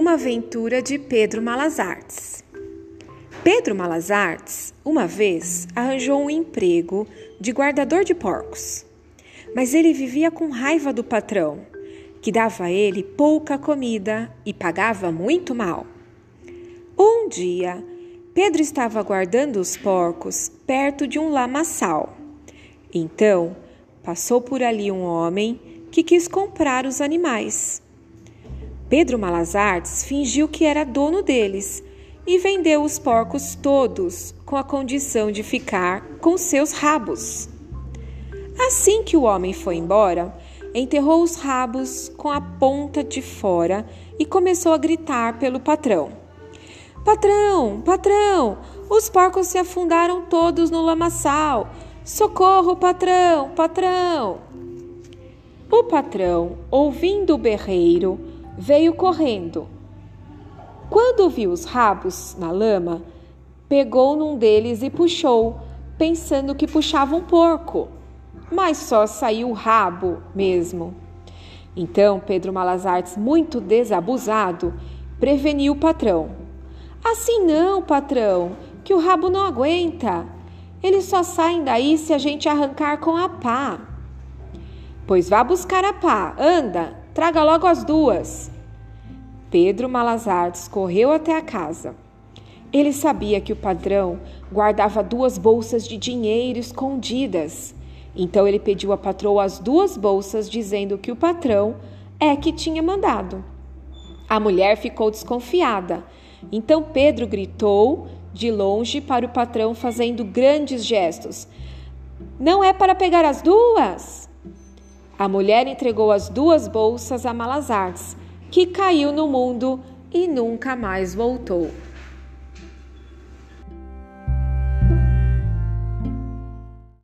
Uma aventura de Pedro Malazartes. Pedro Malazartes, uma vez, arranjou um emprego de guardador de porcos. Mas ele vivia com raiva do patrão, que dava a ele pouca comida e pagava muito mal. Um dia, Pedro estava guardando os porcos perto de um lamaçal. Então, passou por ali um homem que quis comprar os animais. Pedro Malazartes fingiu que era dono deles e vendeu os porcos todos com a condição de ficar com seus rabos. Assim que o homem foi embora, enterrou os rabos com a ponta de fora e começou a gritar pelo patrão: Patrão, patrão, os porcos se afundaram todos no lamaçal. Socorro, patrão, patrão! O patrão, ouvindo o berreiro, veio correndo. Quando viu os rabos na lama, pegou num deles e puxou, pensando que puxava um porco. Mas só saiu o rabo mesmo. Então Pedro Malazartes, muito desabusado, preveniu o patrão. Assim não, patrão, que o rabo não aguenta. Eles só saem daí se a gente arrancar com a pá. Pois vá buscar a pá, anda, Traga logo as duas. Pedro Malazartes correu até a casa. Ele sabia que o padrão guardava duas bolsas de dinheiro escondidas. Então ele pediu à patroa as duas bolsas, dizendo que o patrão é que tinha mandado. A mulher ficou desconfiada. Então Pedro gritou de longe para o patrão, fazendo grandes gestos: Não é para pegar as duas? A mulher entregou as duas bolsas a Malazartes, que caiu no mundo e nunca mais voltou.